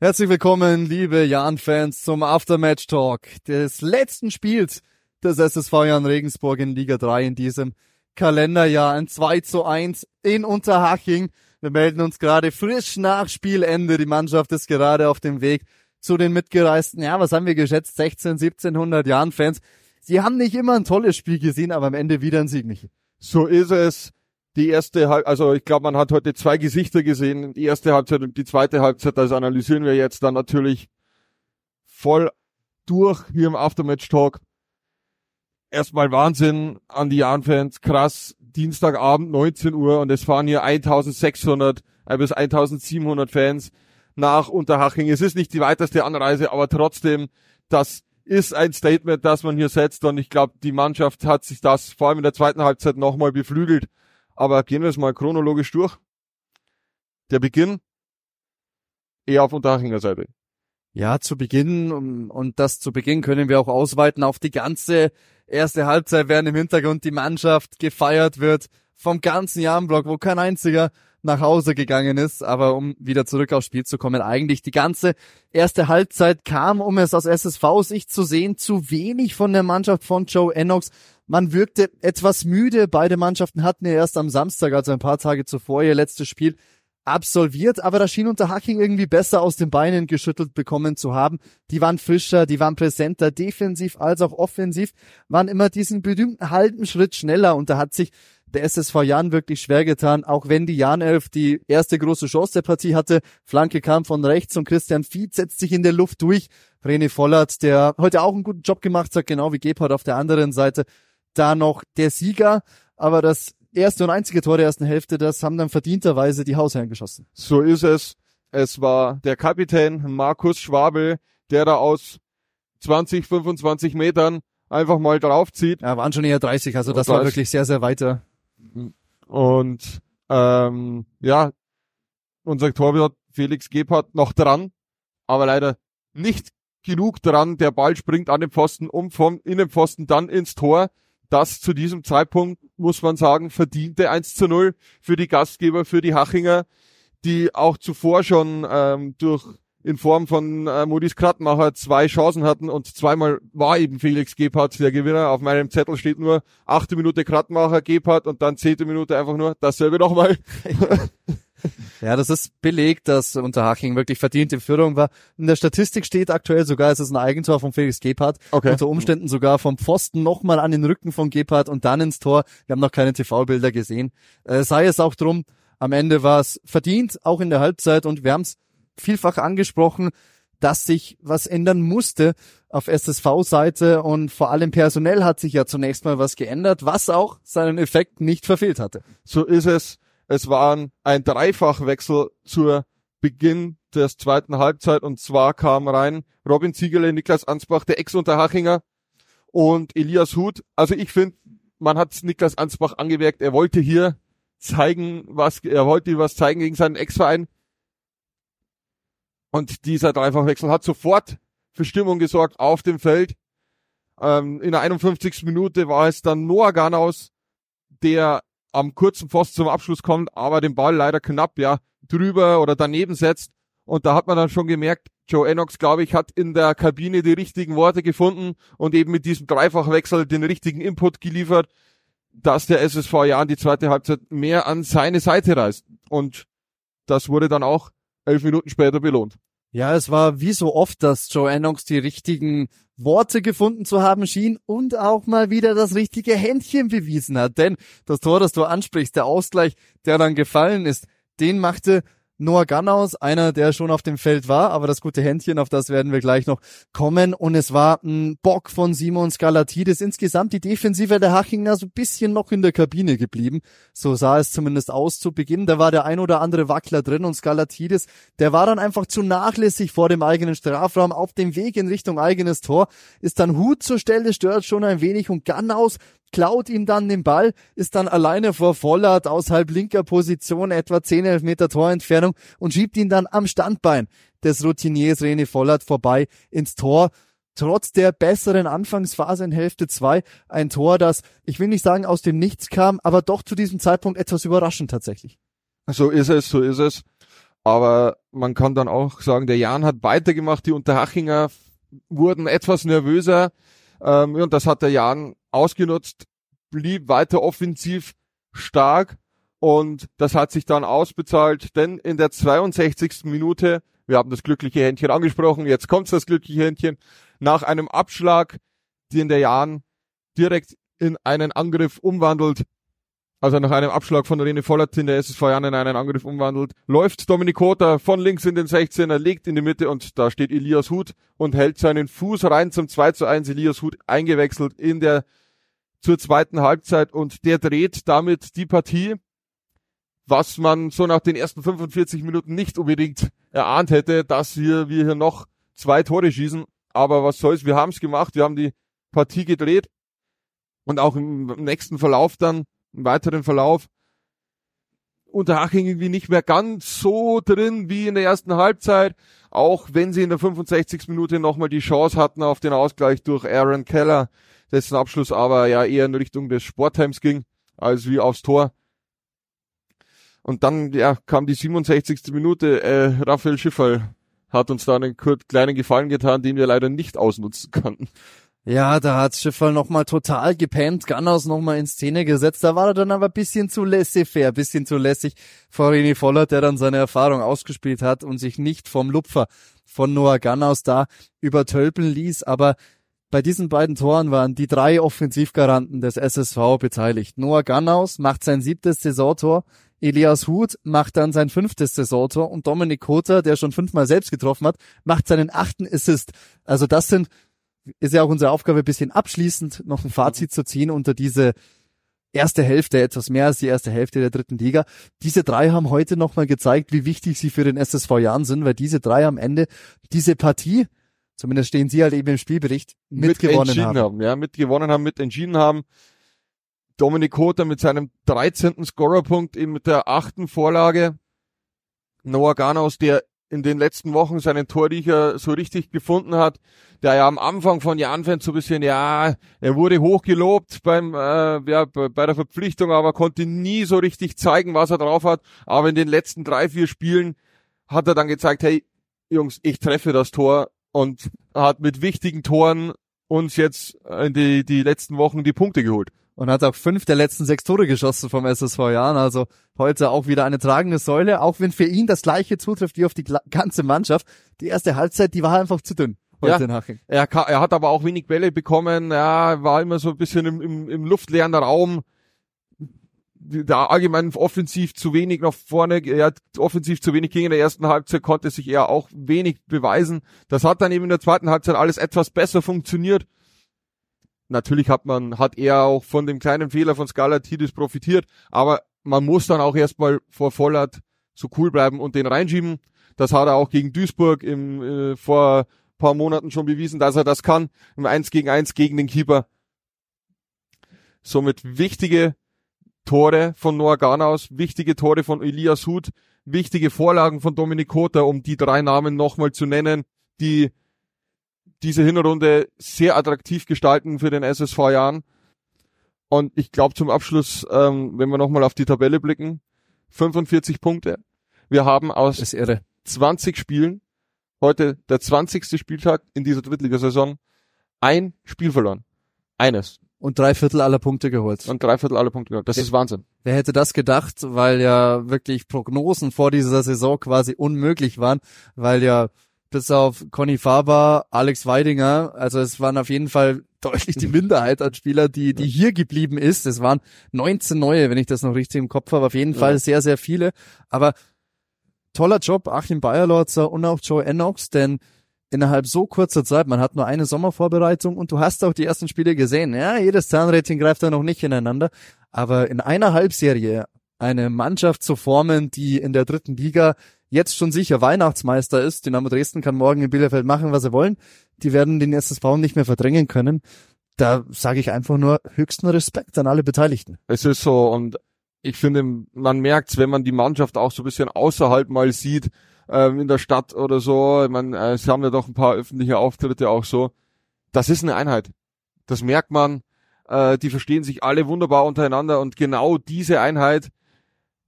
Herzlich willkommen, liebe Jan-Fans, zum Aftermatch-Talk des letzten Spiels des SSV Jan Regensburg in Liga 3 in diesem Kalenderjahr. Ein 2 zu 1 in Unterhaching. Wir melden uns gerade frisch nach Spielende. Die Mannschaft ist gerade auf dem Weg zu den mitgereisten, ja, was haben wir geschätzt? 16, 1700 Jan-Fans. Sie haben nicht immer ein tolles Spiel gesehen, aber am Ende wieder ein Sieg nicht. So ist es die erste Halb, also ich glaube, man hat heute zwei Gesichter gesehen, die erste Halbzeit und die zweite Halbzeit, das analysieren wir jetzt dann natürlich voll durch hier im Aftermatch Talk. Erstmal Wahnsinn an die Jan-Fans, krass, Dienstagabend 19 Uhr und es fahren hier 1600 äh, bis 1700 Fans nach Unterhaching. Es ist nicht die weiteste Anreise, aber trotzdem, das ist ein Statement, das man hier setzt und ich glaube, die Mannschaft hat sich das vor allem in der zweiten Halbzeit nochmal beflügelt aber gehen wir es mal chronologisch durch. Der Beginn eher auf Unterhachinger Seite. Ja, zu Beginn, und das zu Beginn können wir auch ausweiten auf die ganze erste Halbzeit, während im Hintergrund die Mannschaft gefeiert wird vom ganzen Jahrenblock, wo kein einziger nach Hause gegangen ist. Aber um wieder zurück aufs Spiel zu kommen, eigentlich die ganze erste Halbzeit kam, um es aus SSV-Sicht zu sehen, zu wenig von der Mannschaft von Joe Ennox. Man wirkte etwas müde. Beide Mannschaften hatten ja erst am Samstag, also ein paar Tage zuvor, ihr letztes Spiel absolviert, aber da schien unter Hacking irgendwie besser aus den Beinen geschüttelt bekommen zu haben. Die waren frischer, die waren präsenter, defensiv als auch offensiv, waren immer diesen berühmten halben Schritt schneller und da hat sich der SSV Jan wirklich schwer getan, auch wenn die Jan Elf die erste große Chance der Partie hatte. Flanke kam von rechts und Christian Fied setzt sich in der Luft durch. René Vollert, der heute auch einen guten Job gemacht hat, genau wie Gebhardt auf der anderen Seite, da noch der Sieger, aber das erste und einzige Tor der ersten Hälfte, das haben dann verdienterweise die Hausherren geschossen. So ist es. Es war der Kapitän Markus Schwabel, der da aus 20, 25 Metern einfach mal draufzieht. Ja, waren schon eher 30, also das war wirklich sehr, sehr weiter. Und ähm, ja, unser Torwart Felix Gebhardt noch dran, aber leider nicht genug dran. Der Ball springt an den Pfosten um vom Innenpfosten dann ins Tor das zu diesem Zeitpunkt, muss man sagen, verdiente 1 zu 0 für die Gastgeber, für die Hachinger, die auch zuvor schon ähm, durch in Form von äh, Modis Krattmacher zwei Chancen hatten und zweimal war eben Felix Gebhardt der Gewinner. Auf meinem Zettel steht nur achte Minute Krattmacher Gebhardt und dann zehnte Minute einfach nur dasselbe nochmal. Ja, das ist belegt, dass Unterhaching wirklich verdient in Führung war. In der Statistik steht aktuell sogar, es ist ein Eigentor von Felix Gebhardt. Okay. Unter Umständen sogar vom Pfosten nochmal an den Rücken von Gebhardt und dann ins Tor. Wir haben noch keine TV-Bilder gesehen. Äh, sei es auch drum, am Ende war es verdient, auch in der Halbzeit und wir haben es vielfach angesprochen, dass sich was ändern musste auf SSV-Seite und vor allem personell hat sich ja zunächst mal was geändert, was auch seinen Effekt nicht verfehlt hatte. So ist es. Es war ein Dreifachwechsel zur Beginn des zweiten Halbzeit und zwar kam rein Robin Ziegerle, Niklas Ansbach, der Ex-Unterhachinger und Elias Huth. Also ich finde, man hat Niklas Ansbach angemerkt, er wollte hier zeigen, was, er wollte was zeigen gegen seinen Ex-Verein. Und dieser Dreifachwechsel hat sofort für Stimmung gesorgt auf dem Feld. Ähm, in der 51. Minute war es dann Noah Ganaus, der am kurzen Pfosten zum Abschluss kommt, aber den Ball leider knapp, ja, drüber oder daneben setzt. Und da hat man dann schon gemerkt, Joe Enox, glaube ich, hat in der Kabine die richtigen Worte gefunden und eben mit diesem Dreifachwechsel den richtigen Input geliefert, dass der SSV ja an die zweite Halbzeit mehr an seine Seite reißt. Und das wurde dann auch elf Minuten später belohnt. Ja, es war wie so oft, dass Joe Ennox die richtigen Worte gefunden zu haben schien und auch mal wieder das richtige Händchen bewiesen hat. Denn das Tor, das du ansprichst, der Ausgleich, der dann gefallen ist, den machte Noah Gannaus, einer, der schon auf dem Feld war, aber das gute Händchen, auf das werden wir gleich noch kommen. Und es war ein Bock von Simon Skalatidis. Insgesamt die Defensive der Hachinger so ein bisschen noch in der Kabine geblieben. So sah es zumindest aus zu Beginn. Da war der ein oder andere Wackler drin und Skalatidis, der war dann einfach zu nachlässig vor dem eigenen Strafraum auf dem Weg in Richtung eigenes Tor. Ist dann Hut zur Stelle, stört schon ein wenig und Gannaus klaut ihm dann den Ball, ist dann alleine vor Vollert aus linker Position, etwa 10, 11 Meter Torentfernung und schiebt ihn dann am Standbein des Routiniers René Vollert vorbei ins Tor. Trotz der besseren Anfangsphase in Hälfte 2 ein Tor, das, ich will nicht sagen aus dem Nichts kam, aber doch zu diesem Zeitpunkt etwas überraschend tatsächlich. So ist es, so ist es. Aber man kann dann auch sagen, der Jan hat weitergemacht, die Unterhachinger wurden etwas nervöser ähm, und das hat der Jan ausgenutzt, blieb weiter offensiv stark und das hat sich dann ausbezahlt, denn in der 62. Minute, wir haben das glückliche Händchen angesprochen, jetzt kommt das glückliche Händchen, nach einem Abschlag, den der Jan direkt in einen Angriff umwandelt, also nach einem Abschlag von René Vollert in der SSV Jan in einen Angriff umwandelt, läuft Dominik Kota von links in den 16er, legt in die Mitte und da steht Elias Huth und hält seinen Fuß rein zum 2 zu 1. Elias Huth eingewechselt in der zur zweiten Halbzeit und der dreht damit die Partie, was man so nach den ersten 45 Minuten nicht unbedingt erahnt hätte, dass wir, wir hier noch zwei Tore schießen. Aber was soll's, wir haben es gemacht, wir haben die Partie gedreht und auch im nächsten Verlauf dann im weiteren Verlauf Unterhaching irgendwie nicht mehr ganz so drin wie in der ersten Halbzeit, auch wenn sie in der 65. Minute nochmal die Chance hatten auf den Ausgleich durch Aaron Keller, dessen Abschluss aber ja eher in Richtung des Sportheims ging, als wie aufs Tor. Und dann ja, kam die 67. Minute, äh, Raphael Schiffer hat uns da einen kleinen Gefallen getan, den wir leider nicht ausnutzen konnten. Ja, da hat Schiffer nochmal total gepennt, Ganners nochmal in Szene gesetzt. Da war er dann aber bisschen zu laissez-faire, bisschen zu lässig vor René Voller, der dann seine Erfahrung ausgespielt hat und sich nicht vom Lupfer von Noah Gannaus da übertölpeln ließ. Aber bei diesen beiden Toren waren die drei Offensivgaranten des SSV beteiligt. Noah Gannaus macht sein siebtes Saisontor, Elias Huth macht dann sein fünftes Saisontor und Dominik Kota, der schon fünfmal selbst getroffen hat, macht seinen achten Assist. Also das sind ist ja auch unsere Aufgabe, ein bisschen abschließend noch ein Fazit zu ziehen unter diese erste Hälfte, etwas mehr als die erste Hälfte der dritten Liga. Diese drei haben heute nochmal gezeigt, wie wichtig sie für den SSV Jahren sind, weil diese drei am Ende diese Partie, zumindest stehen sie halt eben im Spielbericht, mitgewonnen mit haben. haben. Ja, mitgewonnen haben, mit entschieden haben. Dominik Kota mit seinem 13. Scorerpunkt eben mit der achten Vorlage. Noah Garnaus, der in den letzten Wochen seinen Torriecher so richtig gefunden hat, der ja am Anfang von Jahren so ein bisschen, ja, er wurde hochgelobt beim, äh, ja, bei der Verpflichtung, aber konnte nie so richtig zeigen, was er drauf hat. Aber in den letzten drei, vier Spielen hat er dann gezeigt, hey, Jungs, ich treffe das Tor und hat mit wichtigen Toren uns jetzt in die, die letzten Wochen die Punkte geholt und hat auch fünf der letzten sechs Tore geschossen vom SSV Jahren. Also heute auch wieder eine tragende Säule, auch wenn für ihn das gleiche zutrifft wie auf die ganze Mannschaft. Die erste Halbzeit, die war einfach zu dünn. Heute ja, er, er hat aber auch wenig Bälle bekommen, ja, war immer so ein bisschen im, im, im luftleeren Raum, da allgemein offensiv zu wenig nach vorne, er hat offensiv zu wenig ging in der ersten Halbzeit, konnte sich eher auch wenig beweisen. Das hat dann eben in der zweiten Halbzeit alles etwas besser funktioniert natürlich hat man, hat er auch von dem kleinen Fehler von Skalatidis profitiert, aber man muss dann auch erstmal vor Vollert so cool bleiben und den reinschieben. Das hat er auch gegen Duisburg im, äh, vor paar Monaten schon bewiesen, dass er das kann. Im 1 gegen 1 gegen den Keeper. Somit wichtige Tore von Noah Garnaus, wichtige Tore von Elias Huth, wichtige Vorlagen von Dominik Kota, um die drei Namen nochmal zu nennen, die diese Hinrunde sehr attraktiv gestalten für den SSV Jahren. Und ich glaube zum Abschluss, ähm, wenn wir nochmal auf die Tabelle blicken, 45 Punkte. Wir haben aus 20 Spielen, heute der 20. Spieltag in dieser Drittligasaison, ein Spiel verloren. Eines. Und drei Viertel aller Punkte geholt. Und drei Viertel aller Punkte geholt. Das wer, ist Wahnsinn. Wer hätte das gedacht, weil ja wirklich Prognosen vor dieser Saison quasi unmöglich waren, weil ja bis auf Conny Faber, Alex Weidinger. Also es waren auf jeden Fall deutlich die Minderheit an Spieler, die, die hier geblieben ist. Es waren 19 neue, wenn ich das noch richtig im Kopf habe. Auf jeden Fall sehr, sehr viele. Aber toller Job, Achim Bayerlotzer und auch Joe Enox, denn innerhalb so kurzer Zeit, man hat nur eine Sommervorbereitung und du hast auch die ersten Spiele gesehen. Ja, jedes Zahnrädchen greift da noch nicht ineinander. Aber in einer Halbserie eine Mannschaft zu formen, die in der dritten Liga jetzt schon sicher Weihnachtsmeister ist. Dynamo Dresden kann morgen in Bielefeld machen, was sie wollen. Die werden den SSV nicht mehr verdrängen können. Da sage ich einfach nur höchsten Respekt an alle Beteiligten. Es ist so und ich finde, man merkt's, wenn man die Mannschaft auch so ein bisschen außerhalb mal sieht, ähm, in der Stadt oder so. Ich meine, äh, sie haben ja doch ein paar öffentliche Auftritte auch so. Das ist eine Einheit. Das merkt man. Äh, die verstehen sich alle wunderbar untereinander und genau diese Einheit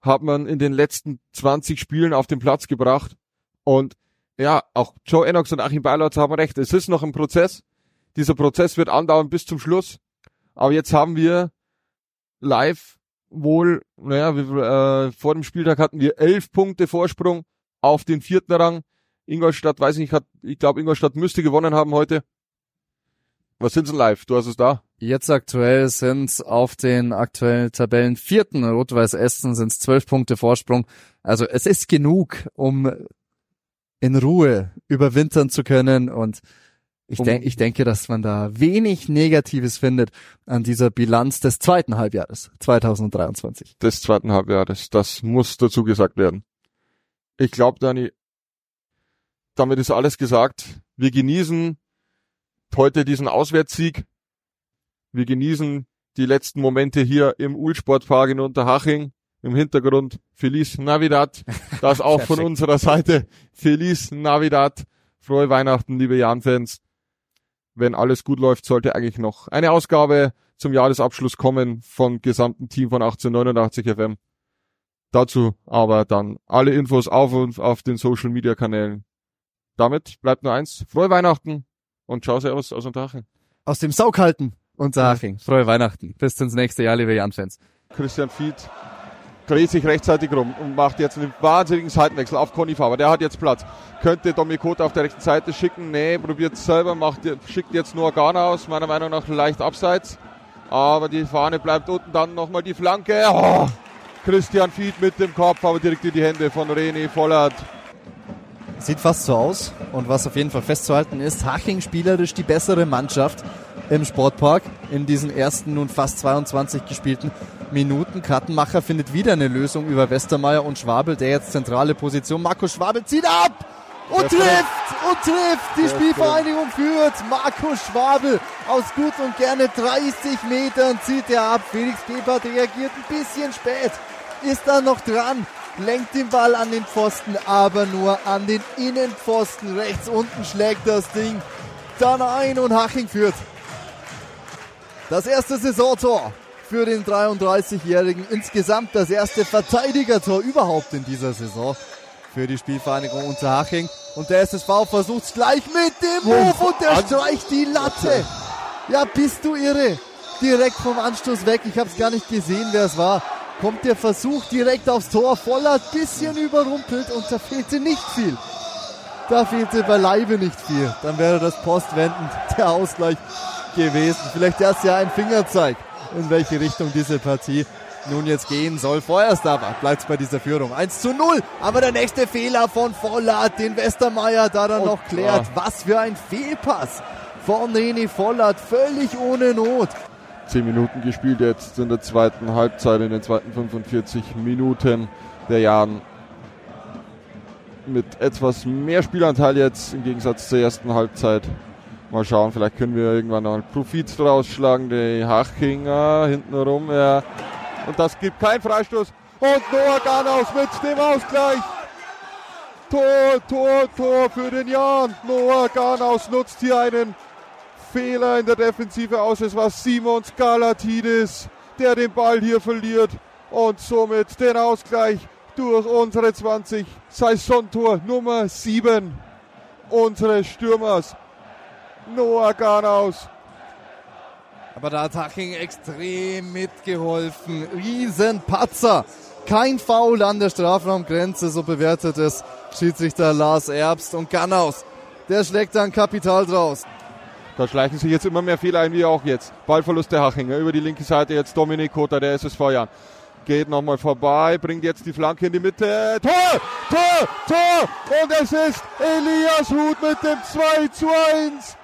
hat man in den letzten 20 Spielen auf den Platz gebracht. Und ja, auch Joe Enox und Achim Beilatz haben recht. Es ist noch ein Prozess. Dieser Prozess wird andauern bis zum Schluss. Aber jetzt haben wir live wohl, naja, wir, äh, vor dem Spieltag hatten wir elf Punkte Vorsprung auf den vierten Rang. Ingolstadt, weiß ich nicht, hat, ich glaube, Ingolstadt müsste gewonnen haben heute. Was sind's denn live? Du hast es da? Jetzt aktuell sind auf den aktuellen Tabellen vierten Rot-Weiß Essen sind es zwölf Punkte Vorsprung. Also es ist genug, um in Ruhe überwintern zu können und ich, denk, ich denke, dass man da wenig Negatives findet an dieser Bilanz des zweiten Halbjahres 2023. Des zweiten Halbjahres, das muss dazu gesagt werden. Ich glaube, Dani, damit ist alles gesagt. Wir genießen heute diesen Auswärtssieg. Wir genießen die letzten Momente hier im Ulsportpark in Unterhaching. Im Hintergrund Feliz Navidad. Das auch von unserer Seite. Feliz Navidad. Frohe Weihnachten, liebe Jan-Fans wenn alles gut läuft, sollte eigentlich noch eine Ausgabe zum Jahresabschluss kommen vom gesamten Team von 1889 FM. Dazu aber dann alle Infos auf und auf den Social Media Kanälen. Damit bleibt nur eins. Frohe Weihnachten und ciao servus aus Unterhaching. Aus dem Saughalten Unterhaching. Frohe Weihnachten. Bis ins nächste Jahr, liebe Jan-Fans. Christian Fied dreht sich rechtzeitig rum und macht jetzt einen wahnsinnigen Seitenwechsel auf Conny Faber. Der hat jetzt Platz. Könnte Domikota auf der rechten Seite schicken. Nee, probiert es selber, macht, schickt jetzt nur Garner aus. Meiner Meinung nach leicht abseits. Aber die Fahne bleibt unten. Dann nochmal die Flanke. Oh, Christian Fied mit dem Kopf, aber direkt in die Hände von René Vollert. Sieht fast so aus. Und was auf jeden Fall festzuhalten ist, Haching spielerisch die bessere Mannschaft im Sportpark in diesen ersten nun fast 22 gespielten Minuten. Kartenmacher findet wieder eine Lösung über Westermeier und Schwabel, der jetzt zentrale Position. Markus Schwabel zieht ab und trifft und trifft. Die Spielvereinigung führt. Markus Schwabel aus gut und gerne 30 Metern zieht er ab. Felix Gebhardt reagiert ein bisschen spät. Ist da noch dran. Lenkt den Ball an den Pfosten, aber nur an den Innenpfosten. Rechts unten schlägt das Ding dann ein und Haching führt. Das erste Saisontor für den 33-Jährigen. Insgesamt das erste Verteidigertor überhaupt in dieser Saison für die Spielvereinigung Unterhaching. Und der SSV versucht es gleich mit dem Wurf und der streicht die Latte. Ja, bist du irre. Direkt vom Anstoß weg. Ich habe es gar nicht gesehen, wer es war. Kommt der Versuch direkt aufs Tor. Voller bisschen überrumpelt und da fehlte nicht viel. Da fehlte beileibe nicht viel. Dann wäre das postwendend der Ausgleich gewesen. Vielleicht erst ja ein Fingerzeig, in welche Richtung diese Partie nun jetzt gehen soll. Vorerst aber bleibt es bei dieser Führung. 1 zu 0. Aber der nächste Fehler von Vollert, den Westermeier da dann oh, noch klärt. Ja. Was für ein Fehlpass von René Vollert. Völlig ohne Not. Zehn Minuten gespielt jetzt in der zweiten Halbzeit, in den zweiten 45 Minuten der Jahren. Mit etwas mehr Spielanteil jetzt im Gegensatz zur ersten Halbzeit. Mal schauen, vielleicht können wir irgendwann noch einen Profit draus schlagen. Die Hachinger hinten rum, ja. Und das gibt keinen Freistoß. Und Noah Ganaus mit dem Ausgleich. Tor, Tor, Tor für den Jan. Noah Ganaus nutzt hier einen Fehler in der Defensive aus. Es war Simons Galatidis, der den Ball hier verliert und somit den Ausgleich durch unsere 20 Saisontor Nummer 7 unseres Stürmers Noah Garnaus. Aber da hat Haching extrem mitgeholfen. Riesenpatzer. Kein Foul an der Strafraumgrenze, so bewertet es Schiedsrichter Lars Erbst und Gannaus. Der schlägt dann Kapital draus. Da schleichen sich jetzt immer mehr Fehler ein, wie auch jetzt. Ballverlust der Hachinger. Über die linke Seite jetzt Dominik Kota, der SSV Jan. Geht nochmal vorbei, bringt jetzt die Flanke in die Mitte. Tor! Tor! Tor! Und es ist Elias Huth mit dem 2 zu 1.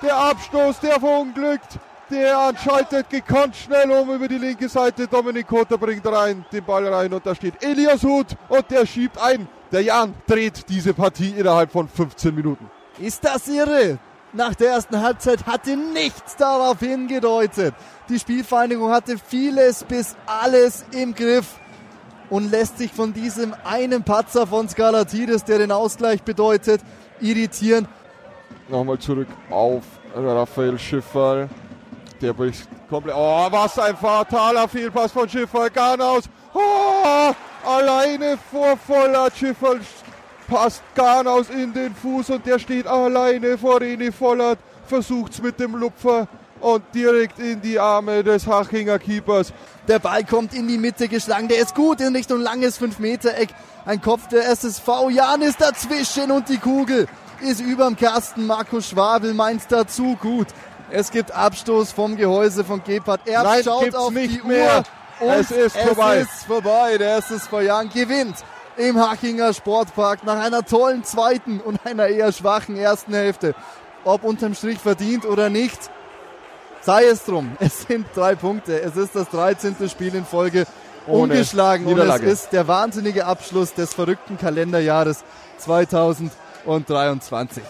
Der Abstoß, der verunglückt. Der schaltet gekonnt schnell um über die linke Seite. Dominik Kota bringt rein, den Ball rein und da steht Elias Huth und der schiebt ein. Der Jan dreht diese Partie innerhalb von 15 Minuten. Ist das irre? Nach der ersten Halbzeit hatte nichts darauf hingedeutet. Die Spielvereinigung hatte vieles bis alles im Griff und lässt sich von diesem einen Patzer von Skalatidis, der den Ausgleich bedeutet, irritieren nochmal zurück auf Raphael Schiffer. Der bricht komplett. Oh, was ein fataler Fehlpass von Schiffer. Garnaus. Oh, alleine vor Vollert. Schiffer passt Garnaus in den Fuß und der steht alleine vor René Vollert. Versucht's mit dem Lupfer und direkt in die Arme des Hachinger Keepers. Der Ball kommt in die Mitte geschlagen. Der ist gut in Richtung langes 5-Meter-Eck. Ein Kopf der SSV. Jan ist dazwischen und die Kugel ist überm Kasten. Markus Schwabel meint dazu gut. Es gibt Abstoß vom Gehäuse von Gebhardt. Er Nein, schaut auf nicht die mehr. Uhr. Und es ist vorbei. Es ist vorbei. Der SSV Jan gewinnt im Hachinger Sportpark nach einer tollen zweiten und einer eher schwachen ersten Hälfte. Ob unterm Strich verdient oder nicht, sei es drum. Es sind drei Punkte. Es ist das 13. Spiel in Folge Ohne ungeschlagen und es ist der wahnsinnige Abschluss des verrückten Kalenderjahres 2023.